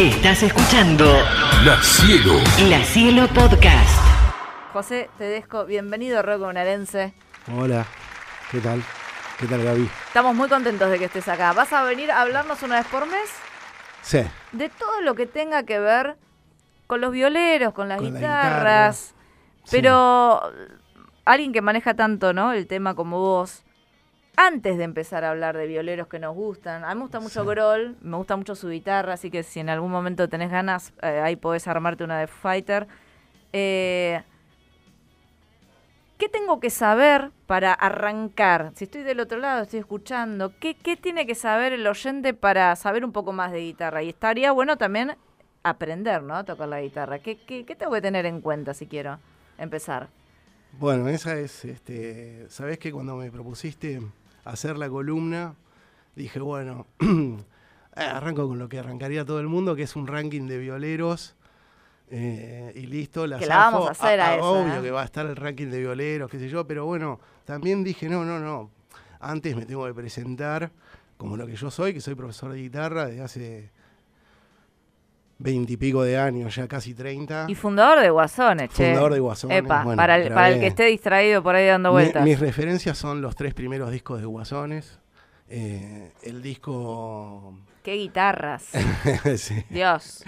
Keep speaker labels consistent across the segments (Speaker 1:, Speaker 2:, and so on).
Speaker 1: Estás escuchando
Speaker 2: La Cielo.
Speaker 1: La Cielo Podcast.
Speaker 3: José Tedesco, bienvenido Rock Bonaerense.
Speaker 4: Hola, ¿qué tal? ¿Qué tal Gaby?
Speaker 3: Estamos muy contentos de que estés acá. ¿Vas a venir a hablarnos una vez por mes?
Speaker 4: Sí.
Speaker 3: De todo lo que tenga que ver con los violeros, con las
Speaker 4: Con la
Speaker 3: guitarras.
Speaker 4: guitarra.
Speaker 3: Pero alguien que maneja tanto, ¿no? El tema como vos. Antes de empezar a hablar de violeros que nos gustan, a mí me gusta mucho
Speaker 4: Sí.
Speaker 3: Grohl, me gusta mucho su guitarra, así que si en algún momento tenés ganas, eh, ahí podés armarte una de Fighter. Eh, ¿Qué tengo que saber para arrancar? Si estoy del otro lado, estoy escuchando, ¿qué, qué tiene que saber el oyente para saber un poco más de guitarra? Y estaría bueno también aprender, ¿no? A tocar la guitarra. ¿Qué, qué, qué tengo que tener en cuenta si quiero empezar?
Speaker 4: Bueno, esa es, este, sabes que cuando me propusiste hacer la columna, dije, bueno, eh, arranco con lo que arrancaría todo el mundo, que es un ranking de violeros. eh, y listo, la
Speaker 3: Que la vamos a hacer a esa,
Speaker 4: Obvio
Speaker 3: ¿eh?
Speaker 4: que va a estar el ranking de violeros, qué sé yo, pero bueno, también dije, no, no, no. Antes me tengo que presentar como lo que yo soy, que soy profesor de guitarra desde hace veintipico de años, ya casi treinta.
Speaker 3: Y fundador de Guasones, che.
Speaker 4: Fundador de Guasones,
Speaker 3: Epa,
Speaker 4: bueno,
Speaker 3: para, el,
Speaker 4: grabé-
Speaker 3: para el que esté distraído por ahí dando
Speaker 4: Mi-
Speaker 3: vueltas.
Speaker 4: mis referencias son los tres primeros discos de Guasones. Eh, el disco.
Speaker 3: Qué guitarras.
Speaker 4: sí.
Speaker 3: Dios.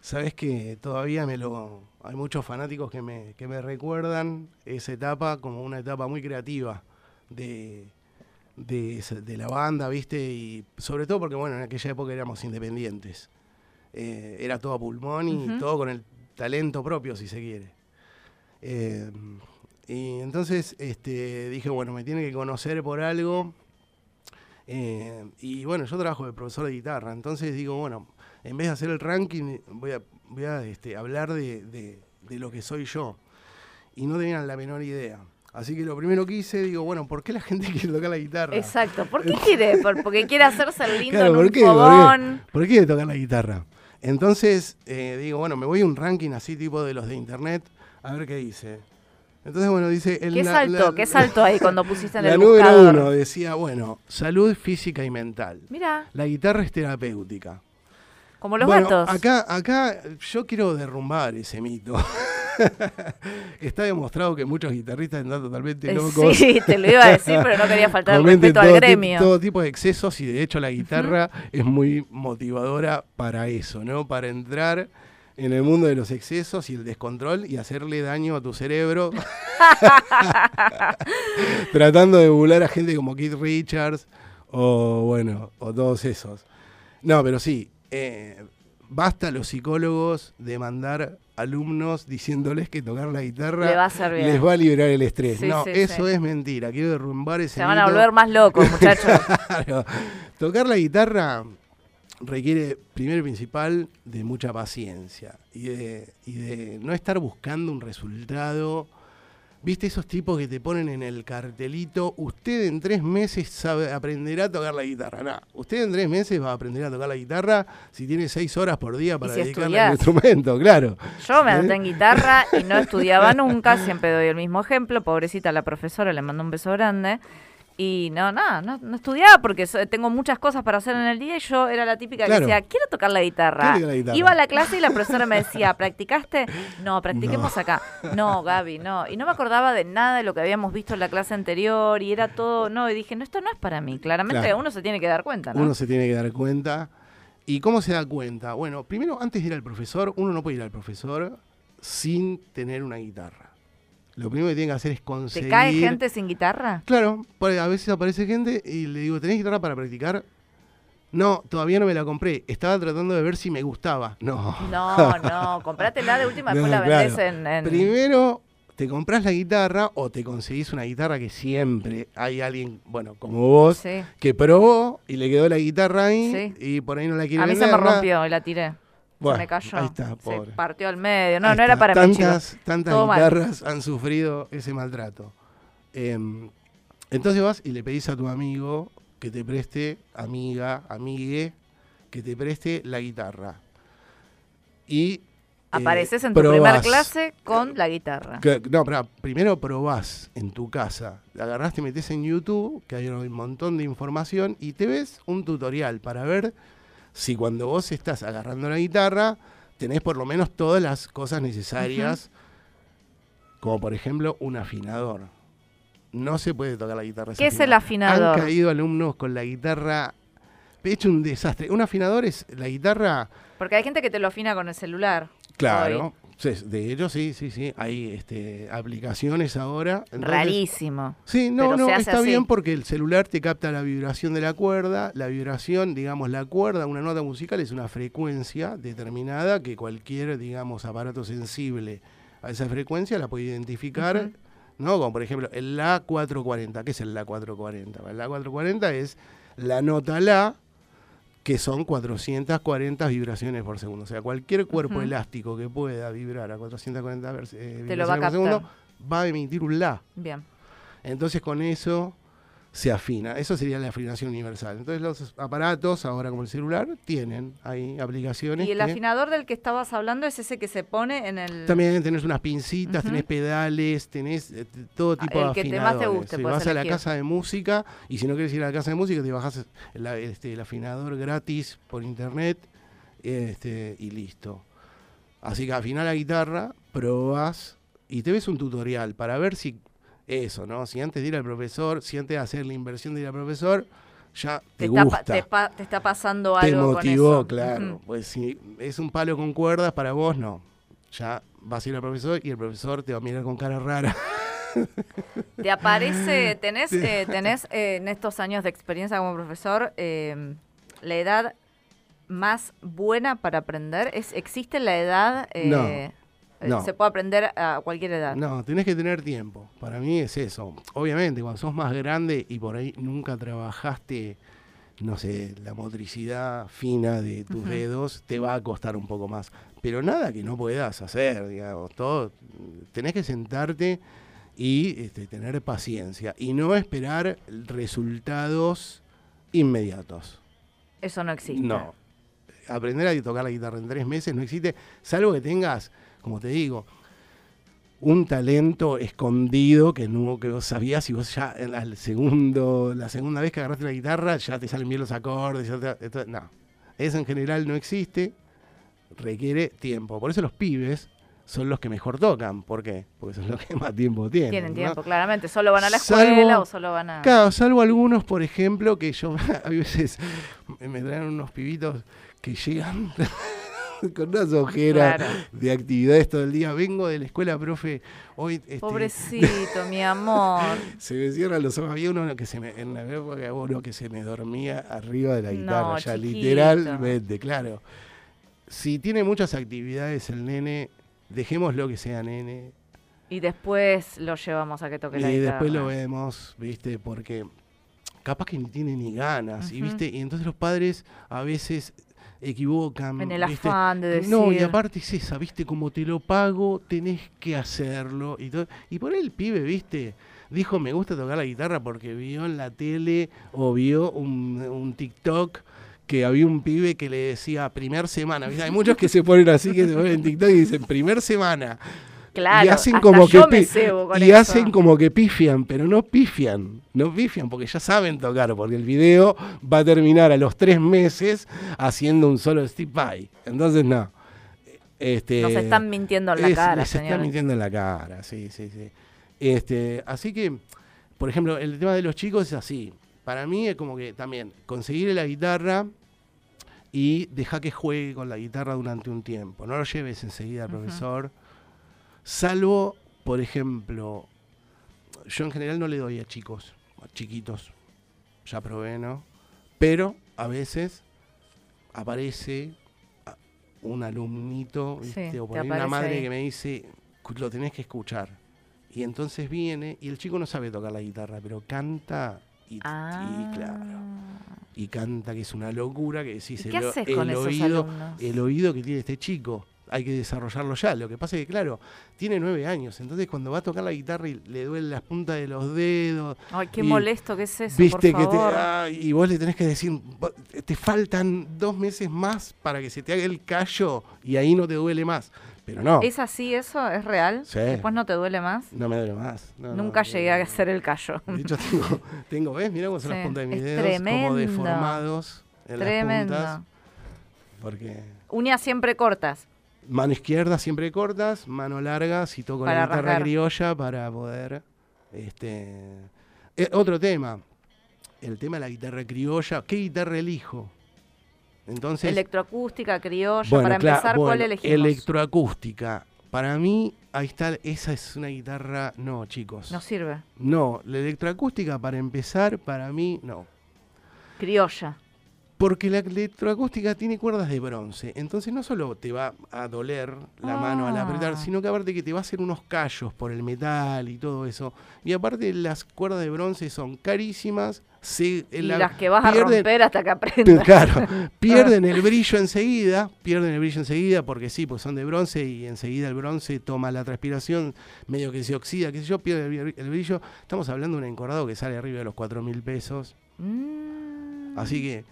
Speaker 4: Sabes que todavía me lo. Hay muchos fanáticos que me, que me recuerdan esa etapa como una etapa muy creativa de, de, de la banda, ¿viste? Y sobre todo porque, bueno, en aquella época éramos independientes. Eh, era todo a pulmón y todo con el talento propio, si se quiere. Eh, y entonces este, dije, bueno, me tiene que conocer por algo. Eh, y bueno, yo trabajo de profesor de guitarra, entonces digo, bueno, en vez de hacer el ranking, voy a, voy a este, hablar de, de- de lo que soy yo. Y no tenían la menor idea. Así que lo primero que hice, digo, bueno, ¿por qué la gente quiere tocar la guitarra?
Speaker 3: Exacto. ¿Por qué quiere? Por- porque quiere hacerse el lindo
Speaker 4: Claro,
Speaker 3: en
Speaker 4: ¿por
Speaker 3: un
Speaker 4: qué? ¿Por qué? ¿Por qué quiere tocar la guitarra? Entonces, eh, digo, bueno, me voy a un ranking así tipo de los de internet, a ver qué dice. Entonces, bueno, dice... El,
Speaker 3: ¿Qué
Speaker 4: la-
Speaker 3: saltó?
Speaker 4: la-
Speaker 3: ¿Qué saltó ahí cuando pusiste en
Speaker 4: La
Speaker 3: el
Speaker 4: número
Speaker 3: buscador?
Speaker 4: uno decía, bueno, salud física y mental.
Speaker 3: Mira,
Speaker 4: La guitarra es terapéutica.
Speaker 3: como los
Speaker 4: bueno,
Speaker 3: gatos.
Speaker 4: Acá, acá yo quiero derrumbar ese mito. Está demostrado que muchos guitarristas están totalmente
Speaker 3: Eh,
Speaker 4: locos.
Speaker 3: Sí, te lo iba a decir, pero no quería faltar el respeto al gremio.
Speaker 4: todo tipo de excesos y de hecho la guitarra es muy motivadora para eso, ¿no? Para entrar en el mundo de los excesos y el descontrol y hacerle daño a tu cerebro. Tratando de burlar a gente como Keith Richards o bueno, o todos esos. No, pero sí, eh, basta a los psicólogos de mandar alumnos diciéndoles que tocar la guitarra
Speaker 3: Le va a hacer bien.
Speaker 4: les va a liberar el estrés.
Speaker 3: Sí,
Speaker 4: no,
Speaker 3: sí,
Speaker 4: eso
Speaker 3: sí.
Speaker 4: es mentira. Quiero derrumbar ese
Speaker 3: Se van a volver más locos, muchachos.
Speaker 4: Claro. Tocar la guitarra requiere, primero y principal, de mucha paciencia y de, y de no estar buscando un resultado. ¿Viste esos tipos que te ponen en el cartelito? Usted en tres meses sabe, aprenderá a tocar la guitarra. No, usted en tres meses va a aprender a tocar la guitarra si tiene seis horas por día para
Speaker 3: si
Speaker 4: dedicarle al instrumento, claro.
Speaker 3: Yo me
Speaker 4: ¿Eh?
Speaker 3: anoté en guitarra y no estudiaba nunca, siempre doy el mismo ejemplo. Pobrecita la profesora, le mando un beso grande. Y no, nada, no, no estudiaba porque tengo muchas cosas para hacer en el día y yo era la típica
Speaker 4: Claro.
Speaker 3: que decía, quiero tocar la guitarra.
Speaker 4: La.
Speaker 3: Iba a la clase y la profesora me decía, ¿practicaste? No, practiquemos acá. No, Gaby, no. Y no me acordaba de nada de lo que habíamos visto en la clase anterior y era todo, no, y dije, no, esto no es para mí. Claramente
Speaker 4: Claro.
Speaker 3: uno se tiene que dar cuenta, ¿no?
Speaker 4: Uno se tiene que dar cuenta. ¿Y cómo se da cuenta? Bueno, primero, antes de ir al profesor, uno no puede ir al profesor sin tener una guitarra. Lo primero que tiene que hacer es
Speaker 3: ¿Te
Speaker 4: conseguir...
Speaker 3: cae gente sin guitarra?
Speaker 4: Claro, a veces aparece gente y le digo, ¿tenés guitarra para practicar? No, todavía no me la compré. Estaba tratando de ver si me gustaba. No.
Speaker 3: No, no, comprátela de última, después
Speaker 4: No,
Speaker 3: la vendés
Speaker 4: claro.
Speaker 3: en, en-
Speaker 4: Primero te compras la guitarra o te conseguís una guitarra que siempre hay alguien, bueno, como vos,
Speaker 3: Sí.
Speaker 4: que probó y le quedó la guitarra ahí
Speaker 3: Sí.
Speaker 4: y por ahí no la quiere
Speaker 3: A mí se me
Speaker 4: Se partió al medio. No, Ahí
Speaker 3: no era
Speaker 4: está.
Speaker 3: para mí,
Speaker 4: tantas. Tantas
Speaker 3: Todo mal.
Speaker 4: guitarras han sufrido ese maltrato. Em, entonces vas y le pedís a tu amigo que te preste, amiga, amigue, que te preste la guitarra. Y eh,
Speaker 3: Apareces en tu primera
Speaker 4: probás.
Speaker 3: clase con la guitarra.
Speaker 4: Que- no, pero primero probás en tu casa. La agarrás, te metes en YouTube, que hay un montón de información, y te ves un tutorial para ver si cuando vos estás agarrando la guitarra, tenés por lo menos todas las cosas necesarias, como por ejemplo un afinador. No se puede tocar la guitarra.
Speaker 3: ¿Qué es el afinador?
Speaker 4: Han caído alumnos con la guitarra. He hecho un desastre. Un afinador es la guitarra.
Speaker 3: Porque hay gente que te lo afina con el celular.
Speaker 4: Claro. De hecho, sí, sí, sí. Hay este, aplicaciones ahora. Entonces-
Speaker 3: Rarísimo.
Speaker 4: Sí, no, no, está
Speaker 3: así.
Speaker 4: bien porque el celular te capta la vibración de la cuerda. La vibración, digamos, la cuerda, una nota musical es una frecuencia determinada que cualquier, digamos, aparato sensible a esa frecuencia la puede identificar. ¿no? Como por ejemplo el La 440. ¿Qué es el La 440? El La 440 es la nota La que son 440 vibraciones por segundo. O sea, cualquier cuerpo elástico que pueda vibrar a 440 vers- eh,
Speaker 3: va a
Speaker 4: vibraciones por segundo va a emitir un La.
Speaker 3: Bien.
Speaker 4: Entonces con eso se afina. Eso sería la afinación universal. Entonces los aparatos, ahora como el celular, tienen ahí aplicaciones.
Speaker 3: Y el
Speaker 4: que
Speaker 3: afinador del que estabas hablando es ese que se pone en el...
Speaker 4: También tenés unas pincitas,
Speaker 3: Ujú.
Speaker 4: tenés pedales, tenés eh, todo tipo
Speaker 3: el
Speaker 4: de
Speaker 3: que te
Speaker 4: afinadores.
Speaker 3: más te guste,
Speaker 4: Si vas a la casa de música y si no quieres ir a la casa de música, te bajas este, el afinador gratis por internet este, y listo. Así que afinar la guitarra, probás y te ves un tutorial para ver si eso, ¿no? Si antes de ir al profesor, si antes de hacer la inversión de ir al profesor, ya te,
Speaker 3: te,
Speaker 4: gusta
Speaker 3: pa- te pa- te está pasando
Speaker 4: te
Speaker 3: algo
Speaker 4: motivó,
Speaker 3: con eso.
Speaker 4: claro. Pues si es un palo con cuerdas, para vos no. Ya vas a ir al profesor y el profesor te va a mirar con cara rara.
Speaker 3: ¿Te aparece, tenés, eh, tenés eh, en estos años de experiencia como profesor, eh, la edad más buena para aprender? ¿Es, ¿Existe la edad?
Speaker 4: No,
Speaker 3: eh,
Speaker 4: no.
Speaker 3: Se puede aprender a cualquier edad.
Speaker 4: No, tenés que tener tiempo. Para mí es eso. Obviamente, cuando sos más grande y por ahí nunca trabajaste, no sé, la motricidad fina de tus dedos, te va a costar un poco más. Pero nada que no puedas hacer, digamos. Todo, tenés que sentarte y este, tener paciencia y no esperar resultados inmediatos.
Speaker 3: Eso no existe.
Speaker 4: No. Aprender a tocar la guitarra en tres meses no existe, salvo que tengas, como te digo, un talento escondido que no que vos sabías y vos ya el segundo, la segunda vez que agarraste la guitarra ya te salen bien los acordes. ya te- esto- no. Eso en general no existe, requiere tiempo. Por eso los pibes son los que mejor tocan. ¿Por qué? Porque son los que más tiempo tienen.
Speaker 3: Tienen
Speaker 4: ¿no?
Speaker 3: tiempo, claramente. Solo van a la
Speaker 4: Salvo-
Speaker 3: escuela o solo van a...
Speaker 4: Claro, salvo algunos, por ejemplo, que yo a veces me traen unos pibitos que llegan con unas ojeras
Speaker 3: Claro.
Speaker 4: de actividades todo el día. Vengo de la escuela, profe, hoy este,
Speaker 3: Pobrecito, mi amor.
Speaker 4: se me cierran los ojos. Había uno que se me, en la época uno que se me dormía arriba de la guitarra,
Speaker 3: No,
Speaker 4: ya
Speaker 3: chiquito.
Speaker 4: literalmente, claro. Si tiene muchas actividades el nene, dejémoslo que sea nene,
Speaker 3: Y después lo llevamos a que toque la
Speaker 4: y
Speaker 3: guitarra.
Speaker 4: después lo vemos, ¿viste? Porque capaz que ni tiene ni ganas, y. ¿viste? Y entonces los padres a veces equivocan.
Speaker 3: En el
Speaker 4: ¿viste?
Speaker 3: afán de decir...
Speaker 4: No, y aparte es esa, ¿viste? Como te lo pago, tenés que hacerlo. Y, todo. y por ahí el pibe, ¿viste? Dijo, me gusta tocar la guitarra porque vio en la tele o vio un, un TikTok que había un pibe que le decía primer semana. ¿viste? Hay muchos que se ponen así, que se ponen en TikTok y dicen primer semana
Speaker 3: Claro,
Speaker 4: y hacen como que y
Speaker 3: eso.
Speaker 4: hacen como que pifian, pero no pifian, no pifian porque ya saben tocar, porque el video va a terminar a los tres meses haciendo un solo Steve Vai. Entonces no. Este,
Speaker 3: Nos están mintiendo en la
Speaker 4: es-
Speaker 3: cara,
Speaker 4: les están mintiendo en la cara, sí, sí, sí. Este, así que, por ejemplo, el tema de los chicos es así. Para mí es como que también conseguir la guitarra y deja que juegue con la guitarra durante un tiempo. No lo lleves enseguida al profesor. Salvo, por ejemplo, yo en general no le doy a chicos, a chiquitos. Ya probé, ¿no? Pero a veces aparece un alumnito,
Speaker 3: Sí,
Speaker 4: ¿viste? o por ahí una madre
Speaker 3: ahí.
Speaker 4: que me dice, "Cu- lo tenés que escuchar. Y entonces viene, y el chico no sabe tocar la guitarra, pero canta y,
Speaker 3: Ah.
Speaker 4: y claro, y canta que es una locura, que decís,
Speaker 3: ¿Y
Speaker 4: el,
Speaker 3: qué
Speaker 4: o-
Speaker 3: haces
Speaker 4: el
Speaker 3: con esos
Speaker 4: oído,
Speaker 3: alumnos?
Speaker 4: el oído que tiene este chico. Hay que desarrollarlo ya. Lo que pasa es que, claro, tiene nueve años. Entonces, cuando va a tocar la guitarra y le duelen las puntas de los dedos,
Speaker 3: Ay, qué
Speaker 4: y
Speaker 3: molesto que es eso,
Speaker 4: viste
Speaker 3: por
Speaker 4: que te. ah, y vos le tenés que decir, "Vo- te faltan dos meses más para que se te haga el callo y ahí no te duele más. Pero no,
Speaker 3: ¿Es así eso? ¿Es real?
Speaker 4: Sí.
Speaker 3: ¿Después no te duele más?
Speaker 4: no me duele más. No,
Speaker 3: Nunca
Speaker 4: no,
Speaker 3: llegué a hacer el callo.
Speaker 4: De hecho, tengo, tengo ¿ves? Mirá cómo son
Speaker 3: Sí,
Speaker 4: las puntas de mis
Speaker 3: es
Speaker 4: dedos, como
Speaker 3: tremendo.
Speaker 4: deformados en las
Speaker 3: Tremendo.
Speaker 4: puntas. porque
Speaker 3: Uñas siempre cortas.
Speaker 4: Mano izquierda siempre cortas, mano larga si toco
Speaker 3: Para
Speaker 4: la guitarra
Speaker 3: rasgar.
Speaker 4: criolla para poder... Este, eh, otro tema, el tema de la guitarra criolla, ¿qué guitarra elijo? Entonces,
Speaker 3: Electroacústica, criolla.
Speaker 4: bueno,
Speaker 3: para
Speaker 4: claro,
Speaker 3: empezar, ¿cuál elegimos?
Speaker 4: Electroacústica. Para mí, ahí está, esa es una guitarra, no chicos.
Speaker 3: No sirve.
Speaker 4: No, la electroacústica para empezar, para mí, no.
Speaker 3: Criolla.
Speaker 4: Porque la electroacústica tiene cuerdas de bronce, entonces no solo te va a doler la mano al apretar,
Speaker 3: Ah.
Speaker 4: sino que aparte que te va a hacer unos callos por el metal y todo eso. Y aparte las cuerdas de bronce son carísimas, se,
Speaker 3: Y
Speaker 4: la-
Speaker 3: las que vas a
Speaker 4: pierden-
Speaker 3: romper hasta que aprendas.
Speaker 4: Claro, pierden el brillo enseguida, pierden el brillo enseguida porque sí, pues son de bronce y enseguida el bronce toma la transpiración, medio que se oxida, qué sé yo, pierde el brillo. Estamos hablando de un encordado que sale arriba de los 4 mil pesos.
Speaker 3: Mm.
Speaker 4: Así que,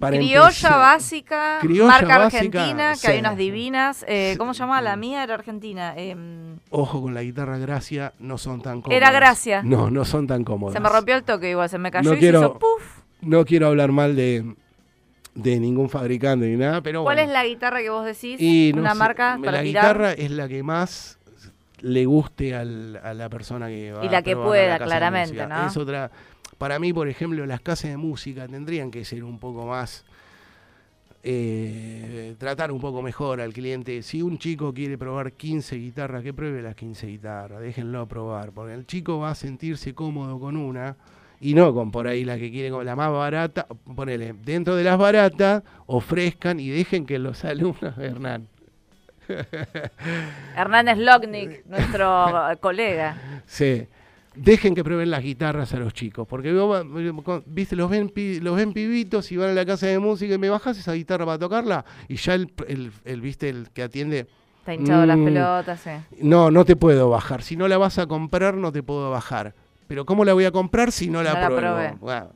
Speaker 4: para
Speaker 3: Criolla
Speaker 4: empezar-
Speaker 3: básica,
Speaker 4: Criolla
Speaker 3: marca
Speaker 4: básica,
Speaker 3: argentina, que
Speaker 4: sí.
Speaker 3: hay unas divinas. Eh. ¿Cómo se llama? La mía era argentina. em,
Speaker 4: Ojo con la guitarra Gracia, no son tan cómodas.
Speaker 3: Era Gracia.
Speaker 4: No, no son tan cómodas.
Speaker 3: se me rompió el toque igual, se me cayó
Speaker 4: No
Speaker 3: y
Speaker 4: quiero-
Speaker 3: se hizo puff.
Speaker 4: No quiero hablar mal de, de ningún fabricante ni nada, pero
Speaker 3: ¿Cuál
Speaker 4: bueno.
Speaker 3: es la guitarra que vos decís?
Speaker 4: Y no
Speaker 3: Una
Speaker 4: sé,
Speaker 3: marca para
Speaker 4: la
Speaker 3: tirar.
Speaker 4: guitarra es la que más le guste al- a la persona que va
Speaker 3: Y la
Speaker 4: a
Speaker 3: que
Speaker 4: a
Speaker 3: pueda, claramente. ¿no?
Speaker 4: Es otra. Para mí, por ejemplo, las casas de música tendrían que ser un poco más. eh, tratar un poco mejor al cliente. Si un chico quiere probar 15 guitarras, que pruebe las 15 guitarras, déjenlo probar, porque el chico va a sentirse cómodo con una y no con por ahí la que quiere, la más barata. Ponele, dentro de las baratas, ofrezcan y dejen que los alumnos, Hernán,
Speaker 3: Hernández Lognick, nuestro colega.
Speaker 4: Sí. Dejen que prueben las guitarras a los chicos, porque vos viste, los ven, los ven pibitos y van a la casa de música y me bajas esa guitarra para tocarla y ya el, el- el, viste el que atiende,
Speaker 3: Está hinchado las
Speaker 4: Mm.
Speaker 3: pelotas,
Speaker 4: no, no te puedo bajar, si no la vas a comprar no te puedo bajar, pero ¿cómo la voy a comprar si no la
Speaker 3: No
Speaker 4: pruebo? Bueno,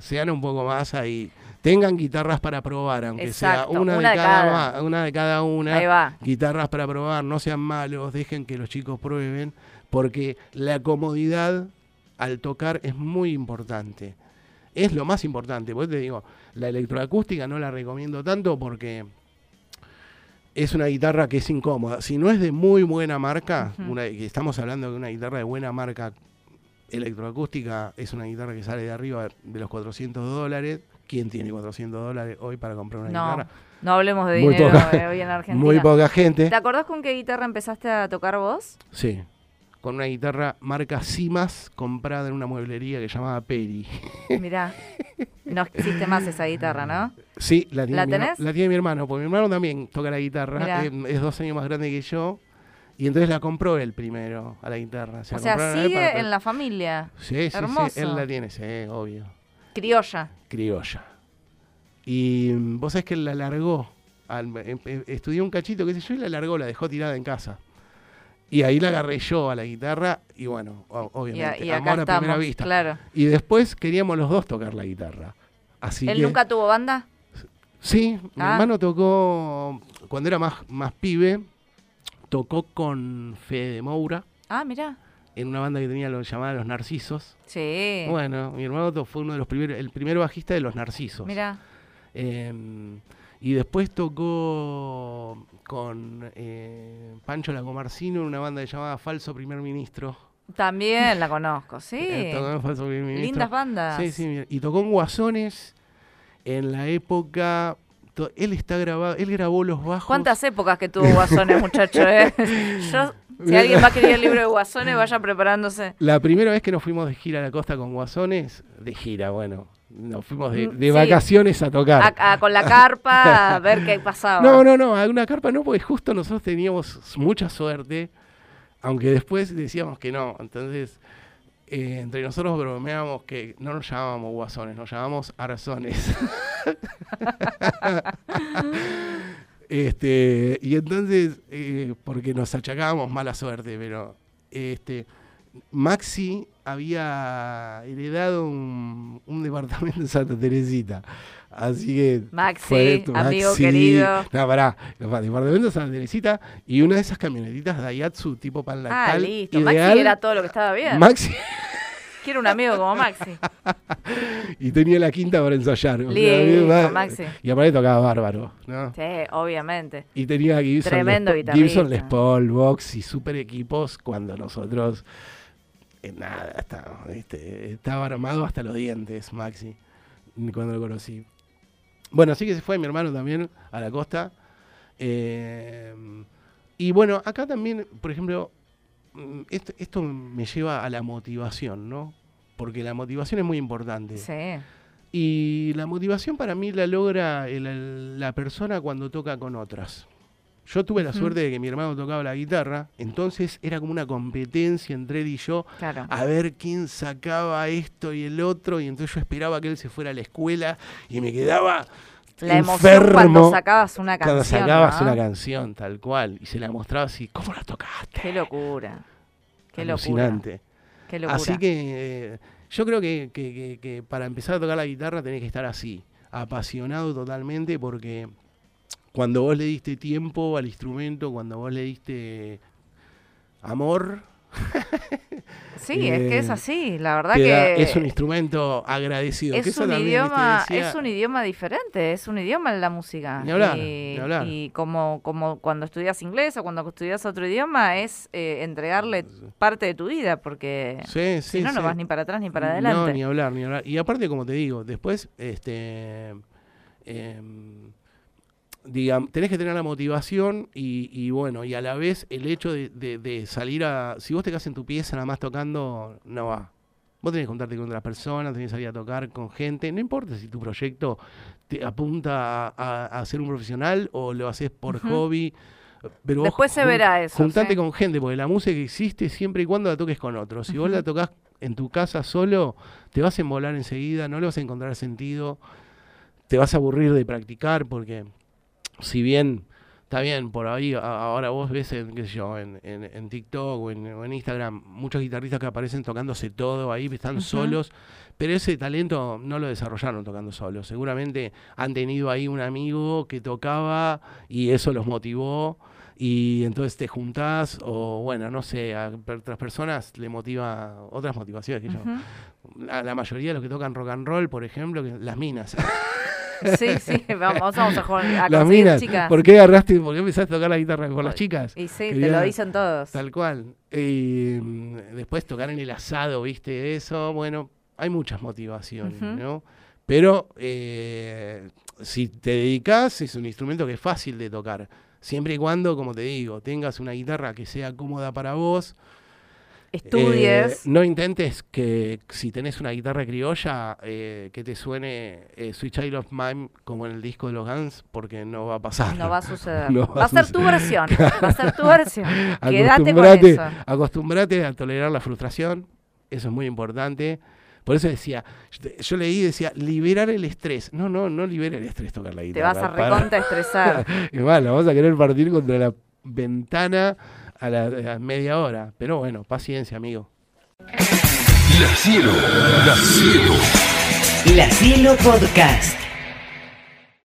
Speaker 4: sean un poco más ahí, tengan guitarras para probar, aunque
Speaker 3: Exacto,
Speaker 4: sea una,
Speaker 3: una
Speaker 4: de
Speaker 3: de
Speaker 4: cada, una de cada una.
Speaker 3: Ahí va.
Speaker 4: guitarras para probar, no sean malos, dejen que los chicos prueben, porque la comodidad al tocar es muy importante. Es lo más importante, porque te digo, la electroacústica no la recomiendo tanto porque es una guitarra que es incómoda. Si no es de muy buena marca, una, estamos hablando de una guitarra de buena marca electroacústica, es una guitarra que sale de arriba de los 400 dólares. ¿Quién tiene 400 dólares hoy para comprar una
Speaker 3: No,
Speaker 4: guitarra?
Speaker 3: no hablemos de
Speaker 4: Muy
Speaker 3: dinero
Speaker 4: poca-
Speaker 3: eh, hoy en Argentina.
Speaker 4: Muy poca gente.
Speaker 3: ¿Te acordás con qué guitarra empezaste a tocar vos?
Speaker 4: Sí, con una guitarra marca Simas comprada en una mueblería que llamaba Peri.
Speaker 3: Mirá, no existe más esa guitarra, ¿no?
Speaker 4: Sí, la tiene,
Speaker 3: ¿La
Speaker 4: mi,
Speaker 3: tenés?
Speaker 4: la tiene mi hermano, porque mi hermano también toca la guitarra, eh, es dos años más grande que yo, y entonces la compró él primero a la guitarra. Se
Speaker 3: O
Speaker 4: la
Speaker 3: sea, sigue
Speaker 4: para-
Speaker 3: en la familia.
Speaker 4: Sí, sí,
Speaker 3: hermoso.
Speaker 4: sí, él la tiene, sí, obvio.
Speaker 3: Criolla.
Speaker 4: Criolla. Y mm, vos sabés que él la largó, al- em- em- estudió un cachito, qué sé yo, y la largó, la dejó tirada en casa. Y ahí la agarré yo a la guitarra, y bueno,
Speaker 3: Y,
Speaker 4: obviamente,
Speaker 3: y acá
Speaker 4: amor a primera vista.
Speaker 3: claro.
Speaker 4: Y después queríamos los dos tocar la guitarra. Así
Speaker 3: ¿Él
Speaker 4: que,
Speaker 3: nunca tuvo banda?
Speaker 4: Sí, mi
Speaker 3: Ah.
Speaker 4: hermano tocó, cuando era más, más pibe, tocó con Fede de Moura
Speaker 3: Ah, mirá.
Speaker 4: en una banda que tenía lo llamada Los Narcisos.
Speaker 3: Sí.
Speaker 4: Bueno, mi hermano fue uno de los primeros, el primer bajista de Los Narcisos.
Speaker 3: Mirá.
Speaker 4: Eh, y después tocó con eh, Pancho Lagomarcino en una banda llamada Falso Primer Ministro.
Speaker 3: También la conozco, sí.
Speaker 4: Eh, tocó en Falso Primer Ministro.
Speaker 3: Lindas bandas.
Speaker 4: Sí, sí, y tocó en Guasones en la época. Él está grabado, él grabó los bajos.
Speaker 3: ¿Cuántas épocas que tuvo Guasones, muchacho? Eh? Yo, si alguien va a querer el libro de Guasones, vaya preparándose.
Speaker 4: La primera vez que nos fuimos de gira a la costa con Guasones, de gira, bueno, nos fuimos de,
Speaker 3: Mm,
Speaker 4: de
Speaker 3: sí.
Speaker 4: vacaciones a tocar.
Speaker 3: A- a- con la carpa a ver qué pasaba.
Speaker 4: No, no, no, a una carpa no, porque justo nosotros teníamos mucha suerte, aunque después decíamos que no. Entonces, eh, entre nosotros bromeábamos que no nos llamábamos guasones, nos llamábamos arzones. este, y entonces, eh, porque nos achacábamos mala suerte, pero este, Maxi había heredado un, un departamento en Santa Teresita. Así que.
Speaker 3: Maxi,
Speaker 4: fue-
Speaker 3: amigo querido.
Speaker 4: No, pará. Departamento de Santa Teresita y una de esas camionetitas Daihatsu tipo pan
Speaker 3: Ah,
Speaker 4: lactal.
Speaker 3: listo.
Speaker 4: ideal.
Speaker 3: Maxi era todo lo que estaba bien.
Speaker 4: Maxi.
Speaker 3: Quiero un amigo como Maxi.
Speaker 4: y tenía la quinta para ensayar. o sea,
Speaker 3: Lindo,
Speaker 4: va-
Speaker 3: Maxi.
Speaker 4: Y aparte tocaba bárbaro, ¿no?
Speaker 3: Sí, obviamente.
Speaker 4: Y tenía Gibson,
Speaker 3: Tremendo
Speaker 4: Les. Gibson Les Paul, Vox y super equipos cuando nosotros eh, nada, estábamos, ¿viste? estaba armado hasta los dientes, Maxi, cuando lo conocí. Bueno, así que se fue mi hermano también a la costa. Eh, y bueno, acá también, por ejemplo, mm, esto, esto me lleva a la motivación, ¿no? Porque la motivación es muy importante.
Speaker 3: Sí.
Speaker 4: Y la motivación para mí la logra el- el- la persona cuando toca con otras. Yo tuve la suerte de que mi hermano tocaba la guitarra, entonces era como una competencia entre él y yo
Speaker 3: Claro.
Speaker 4: a ver quién sacaba esto y el otro, y entonces yo esperaba que él se fuera a la escuela y me quedaba
Speaker 3: La emoción cuando
Speaker 4: enfermo
Speaker 3: sacabas una canción.
Speaker 4: cuando sacabas
Speaker 3: ¿no?
Speaker 4: una canción, tal cual, y se la mostraba así, ¿cómo la tocaste?
Speaker 3: Qué locura. Qué locura.
Speaker 4: Así que eh, yo creo que- que para empezar a tocar la guitarra tenés que estar así, apasionado totalmente, porque cuando vos le diste tiempo al instrumento, cuando vos le diste amor,
Speaker 3: Sí, es que es
Speaker 4: eh,
Speaker 3: así. La verdad
Speaker 4: da-
Speaker 3: que
Speaker 4: es un instrumento agradecido.
Speaker 3: es un idioma, es un idioma diferente, es un idioma en la música.
Speaker 4: Ni hablar,
Speaker 3: y,
Speaker 4: ni hablar.
Speaker 3: y como, como cuando estudias inglés o cuando estudias otro idioma es eh, entregarle parte de tu vida, porque
Speaker 4: Sí, sí,
Speaker 3: si no, no vas ni para atrás ni para
Speaker 4: No,
Speaker 3: adelante.
Speaker 4: ni hablar, ni hablar. Y aparte, como te digo, después, este, em, digam- tenés que tener la motivación y, y bueno, y a la vez el hecho de, de- de salir a... Si vos te quedas en tu pieza nada más tocando, no va. Vos tenés que juntarte con otras personas, tenés que salir a tocar con gente. No importa si tu proyecto te apunta a, a- a ser un profesional o lo haces por hobby. Pero vos
Speaker 3: Después se verá eso,
Speaker 4: Juntate
Speaker 3: sí.
Speaker 4: con gente, porque la música existe siempre y cuando la toques con otros. Si vos la tocas en tu casa solo, te vas a embolar enseguida, no le vas a encontrar sentido, te vas a aburrir de practicar, porque si bien está bien, por ahí ahora vos ves en, qué sé yo, en, en- en TikTok o en, o en Instagram muchos guitarristas que aparecen tocándose todo ahí, están solos, pero ese talento no lo desarrollaron tocando solos. Seguramente han tenido ahí un amigo que tocaba y eso los motivó y entonces te juntás o bueno, no sé, a otras personas le motiva otras motivaciones que yo. La, la mayoría de los que tocan rock and roll, por ejemplo, que, las minas.
Speaker 3: Sí, sí, vamos, vamos a, jugar, a
Speaker 4: las minas.
Speaker 3: chicas.
Speaker 4: ¿Por qué agarraste, por qué empezaste a tocar la guitarra con las chicas?
Speaker 3: Y sí, te lo dicen todos.
Speaker 4: Tal cual. Y mm, después tocar en el asado, ¿viste? Eso, bueno, hay muchas motivaciones. ¿no? Pero eh, si te dedicas, es un instrumento que es fácil de tocar. Siempre y cuando, como te digo, tengas una guitarra que sea cómoda para vos.
Speaker 3: Estudies.
Speaker 4: Eh, no intentes que si tenés una guitarra criolla, eh, que te suene eh, Sweet Child of Mine como en el disco de los Guns, porque no va a pasar.
Speaker 3: no va a suceder.
Speaker 4: No
Speaker 3: va a ser tu versión. Va a ser tu versión. Quédate con eso.
Speaker 4: Acostumbrate a tolerar la frustración, eso es muy importante. Por eso decía, yo- leí, decía, liberar el estrés. No, no, no libera el estrés tocar la
Speaker 3: Te
Speaker 4: guitarra.
Speaker 3: vas a recontra estresar.
Speaker 4: Es más, la vamos a querer partir contra la ventana a la, a la media hora. Pero bueno, paciencia, amigo.
Speaker 2: La Cielo, La Cielo.
Speaker 1: La Cielo Podcast.